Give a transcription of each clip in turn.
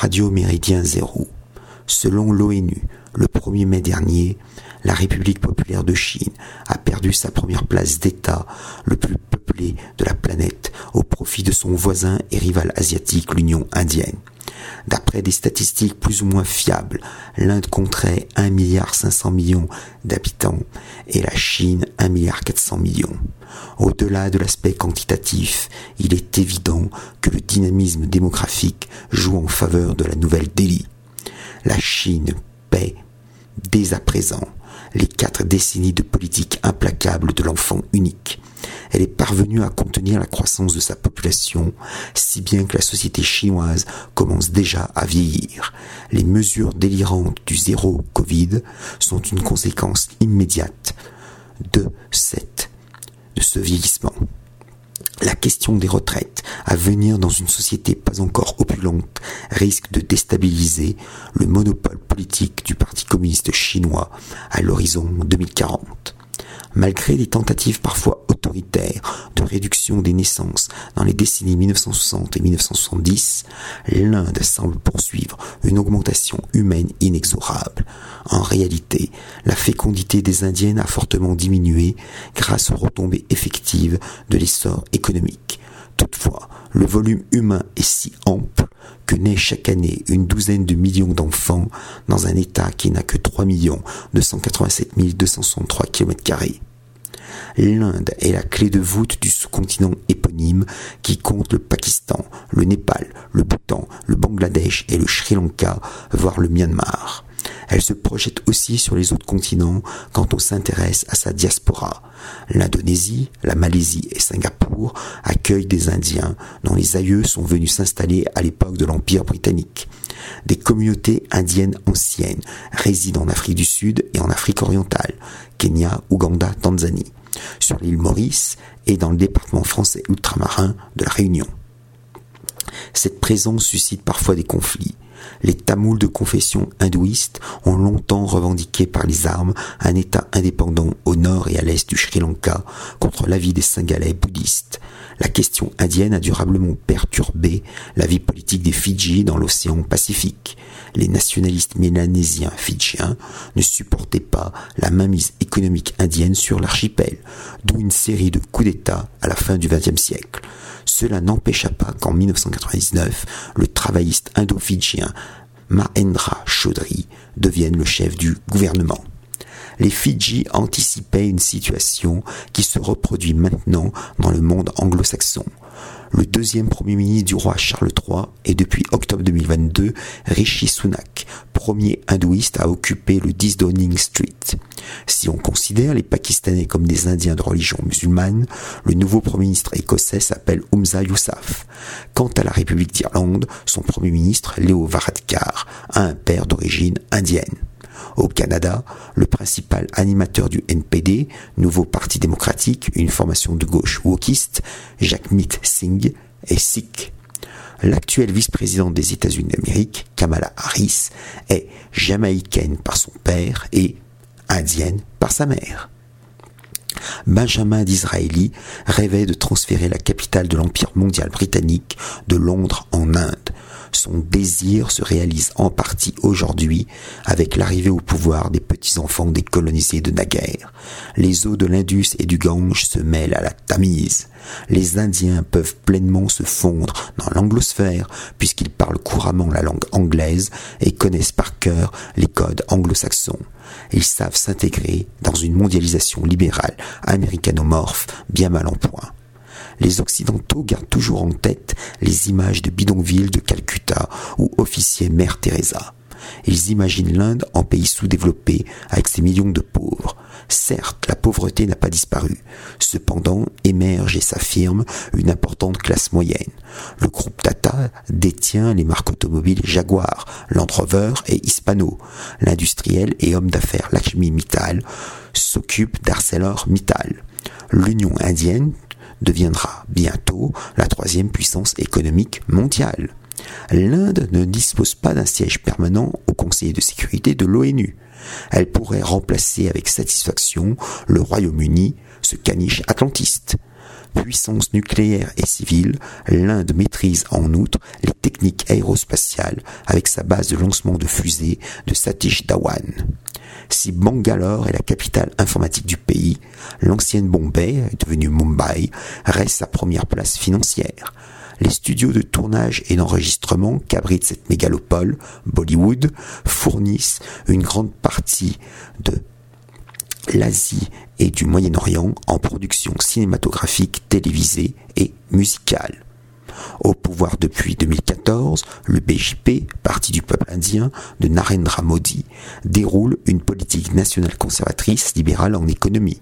Radio Méridien Zéro. Selon l'ONU, le 1er mai dernier, la République populaire de Chine a perdu sa première place d'État le plus peuplé de la planète au profit de son voisin et rival asiatique, l'Union indienne. D'après des statistiques plus ou moins fiables, l'Inde compterait 1,5 milliard millions d'habitants et la Chine 1,4 milliard millions. Au-delà de l'aspect quantitatif, il est évident que le dynamisme démographique joue en faveur de la nouvelle Delhi. La Chine paie dès à présent les quatre décennies de politique implacable de l'enfant unique. Elle est parvenue à contenir la croissance de sa population, si bien que la société chinoise commence déjà à vieillir. Les mesures délirantes du zéro Covid sont une conséquence immédiate de cette, de ce vieillissement la question des retraites à venir dans une société pas encore opulente risque de déstabiliser le monopole politique du Parti communiste chinois à l'horizon 2040 malgré des tentatives parfois de réduction des naissances dans les décennies 1960 et 1970, l'Inde semble poursuivre une augmentation humaine inexorable. En réalité, la fécondité des Indiennes a fortement diminué grâce aux retombées effectives de l'essor économique. Toutefois, le volume humain est si ample que naît chaque année une douzaine de millions d'enfants dans un État qui n'a que 3 287 263 km. L'Inde est la clé de voûte du sous-continent éponyme qui compte le Pakistan, le Népal, le Bhoutan, le Bangladesh et le Sri Lanka, voire le Myanmar. Elle se projette aussi sur les autres continents quand on s'intéresse à sa diaspora. L'Indonésie, la Malaisie et Singapour accueillent des Indiens dont les aïeux sont venus s'installer à l'époque de l'Empire britannique. Des communautés indiennes anciennes résident en Afrique du Sud et en Afrique orientale, Kenya, Ouganda, Tanzanie, sur l'île Maurice et dans le département français ultramarin de la Réunion. Cette présence suscite parfois des conflits. Les Tamouls de confession hindouiste ont longtemps revendiqué par les armes un État indépendant au nord et à l'est du Sri Lanka contre l'avis des Singalais bouddhistes. La question indienne a durablement perturbé la vie politique des Fidji dans l'océan Pacifique. Les nationalistes mélanésiens fidjiens ne supportaient pas la mainmise économique indienne sur l'archipel, d'où une série de coups d'État à la fin du XXe siècle. Cela n'empêcha pas qu'en 1999, le travailliste indo-fidjien Mahendra Chaudhry devienne le chef du gouvernement. Les Fidji anticipaient une situation qui se reproduit maintenant dans le monde anglo-saxon le deuxième premier ministre du roi Charles III est depuis octobre 2022 Rishi Sunak, premier hindouiste à occuper le 10 Downing Street. Si on considère les Pakistanais comme des Indiens de religion musulmane, le nouveau premier ministre écossais s'appelle Umza Yousaf. Quant à la République d'Irlande, son premier ministre, Léo Varadkar, a un père d'origine indienne. Au Canada, le principal animateur du NPD, nouveau parti démocratique, une formation de gauche wokiste, Jagmeet Singh, est sikh. L'actuelle vice-présidente des États-Unis d'Amérique, Kamala Harris, est jamaïcaine par son père et indienne par sa mère. Benjamin Disraeli rêvait de transférer la capitale de l'Empire mondial britannique de Londres en Inde. Son désir se réalise en partie aujourd'hui avec l'arrivée au pouvoir des petits-enfants des colonisés de naguère. Les eaux de l'Indus et du Gange se mêlent à la Tamise. Les Indiens peuvent pleinement se fondre dans l'anglosphère puisqu'ils parlent couramment la langue anglaise et connaissent par cœur les codes anglo-saxons. Ils savent s'intégrer dans une mondialisation libérale américanomorphe bien mal en point les Occidentaux gardent toujours en tête les images de bidonville de Calcutta ou officier Mère Teresa. Ils imaginent l'Inde en pays sous-développé avec ses millions de pauvres. Certes, la pauvreté n'a pas disparu. Cependant, émerge et s'affirme une importante classe moyenne. Le groupe Tata détient les marques automobiles Jaguar, Land Rover et Hispano. L'industriel et homme d'affaires Lakshmi Mittal s'occupe d'ArcelorMittal. L'Union indienne deviendra bientôt la troisième puissance économique mondiale. L'Inde ne dispose pas d'un siège permanent au Conseil de sécurité de l'ONU. Elle pourrait remplacer avec satisfaction le Royaume-Uni, ce caniche atlantiste. Puissance nucléaire et civile, l'Inde maîtrise en outre les techniques aérospatiales avec sa base de lancement de fusées de Satish Dhawan. Si Bangalore est la capitale informatique du pays, l'ancienne Bombay, devenue Mumbai, reste sa première place financière. Les studios de tournage et d'enregistrement qu'abrite cette mégalopole, Bollywood, fournissent une grande partie de l'Asie et du Moyen-Orient en production cinématographique, télévisée et musicale. Au pouvoir depuis 2014, le BJP, parti du peuple indien de Narendra Modi, déroule une politique nationale conservatrice libérale en économie.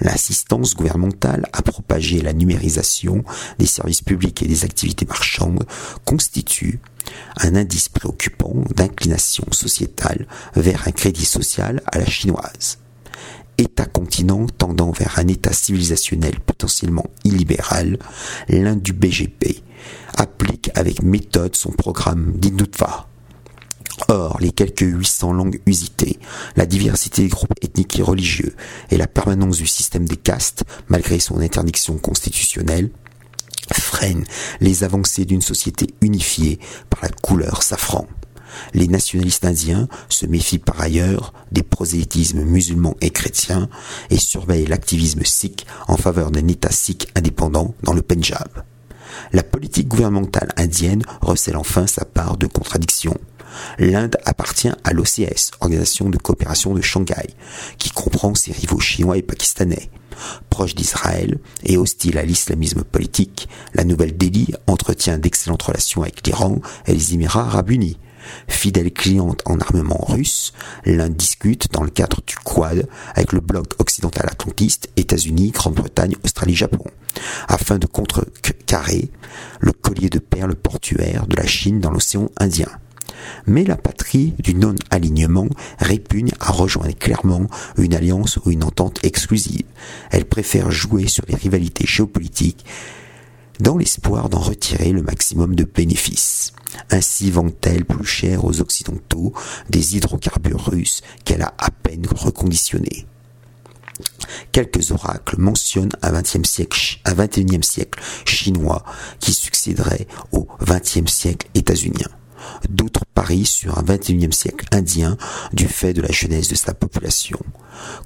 L'assistance gouvernementale à propager la numérisation des services publics et des activités marchandes constitue un indice préoccupant d'inclination sociétale vers un crédit social à la chinoise. État-continent tendant vers un État civilisationnel potentiellement illibéral, l'un du BGP applique avec méthode son programme d'Indutva. Or, les quelques 800 langues usitées, la diversité des groupes ethniques et religieux et la permanence du système des castes, malgré son interdiction constitutionnelle, freinent les avancées d'une société unifiée par la couleur safran. Les nationalistes indiens se méfient par ailleurs des prosélytismes musulmans et chrétiens et surveillent l'activisme sikh en faveur d'un État sikh indépendant dans le Punjab. La politique gouvernementale indienne recèle enfin sa part de contradictions. L'Inde appartient à l'OCS, Organisation de coopération de Shanghai, qui comprend ses rivaux chinois et pakistanais. Proche d'Israël et hostile à l'islamisme politique, la Nouvelle-Delhi entretient d'excellentes relations avec l'Iran et les Émirats arabes unis. Fidèle cliente en armement russe, l'Inde discute dans le cadre du Quad avec le bloc occidental atlantiste, États-Unis, Grande-Bretagne, Australie, Japon, afin de contrecarrer le collier de perles portuaire de la Chine dans l'océan Indien. Mais la patrie du non-alignement répugne à rejoindre clairement une alliance ou une entente exclusive. Elle préfère jouer sur les rivalités géopolitiques dans l'espoir d'en retirer le maximum de bénéfices. Ainsi vend-elle plus cher aux Occidentaux des hydrocarbures russes qu'elle a à peine reconditionnés. Quelques oracles mentionnent un 20e siècle, un 21e siècle chinois qui succéderait au 20e siècle états-unien. D'autres parient sur un 21e siècle indien du fait de la jeunesse de sa population.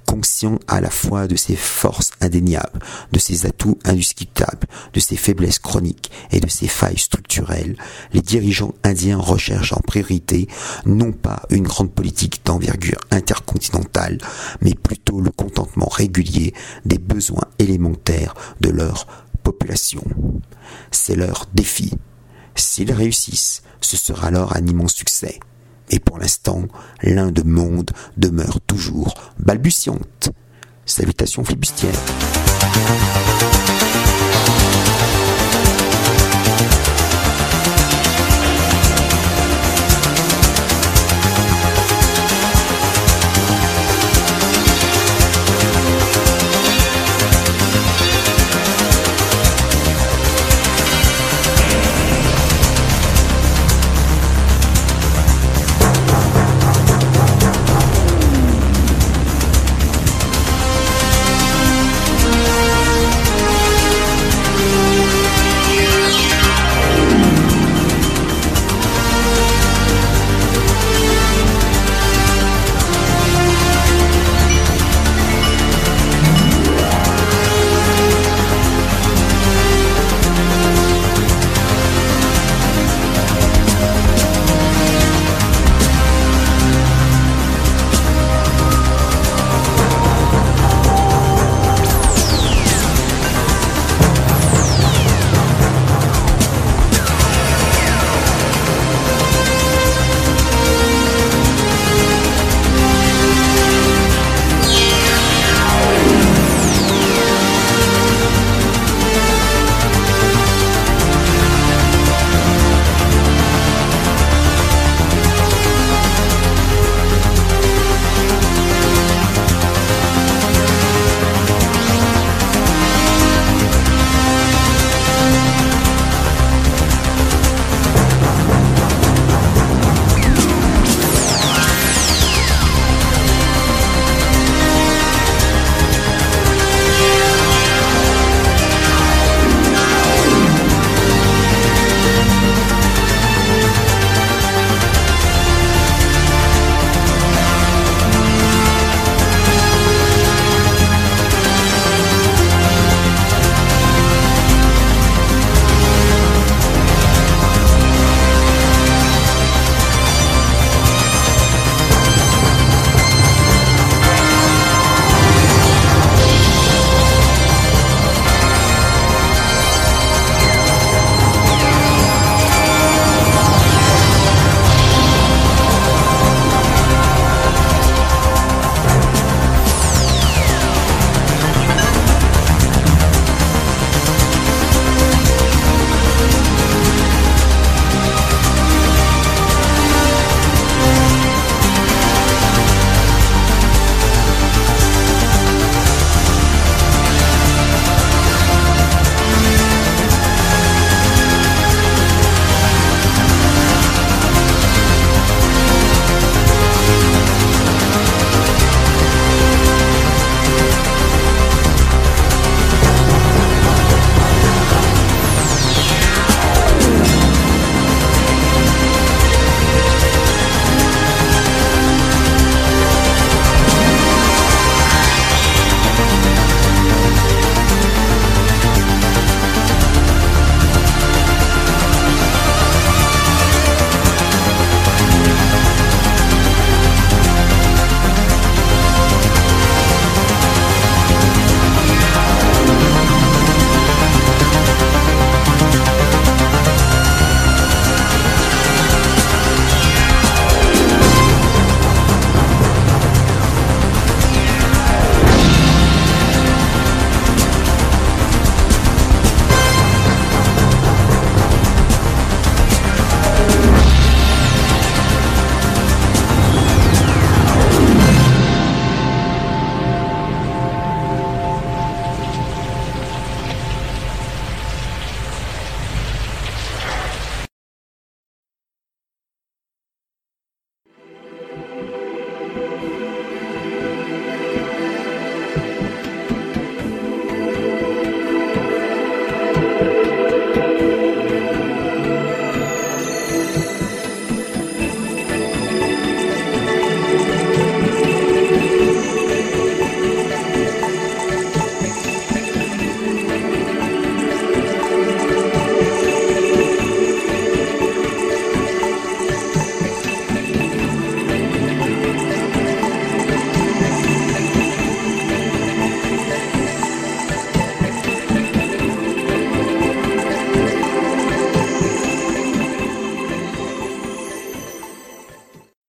Conscient à la fois de ses forces indéniables, de ses atouts indiscutables, de ses faiblesses chroniques et de ses failles structurelles, les dirigeants indiens recherchent en priorité non pas une grande politique d'envergure intercontinentale, mais plutôt le contentement régulier des besoins élémentaires de leur population. C'est leur défi. S'ils réussissent, ce sera alors un immense succès. Et pour l'instant, l'Inde monde demeure toujours balbutiante. Salutations flibustières.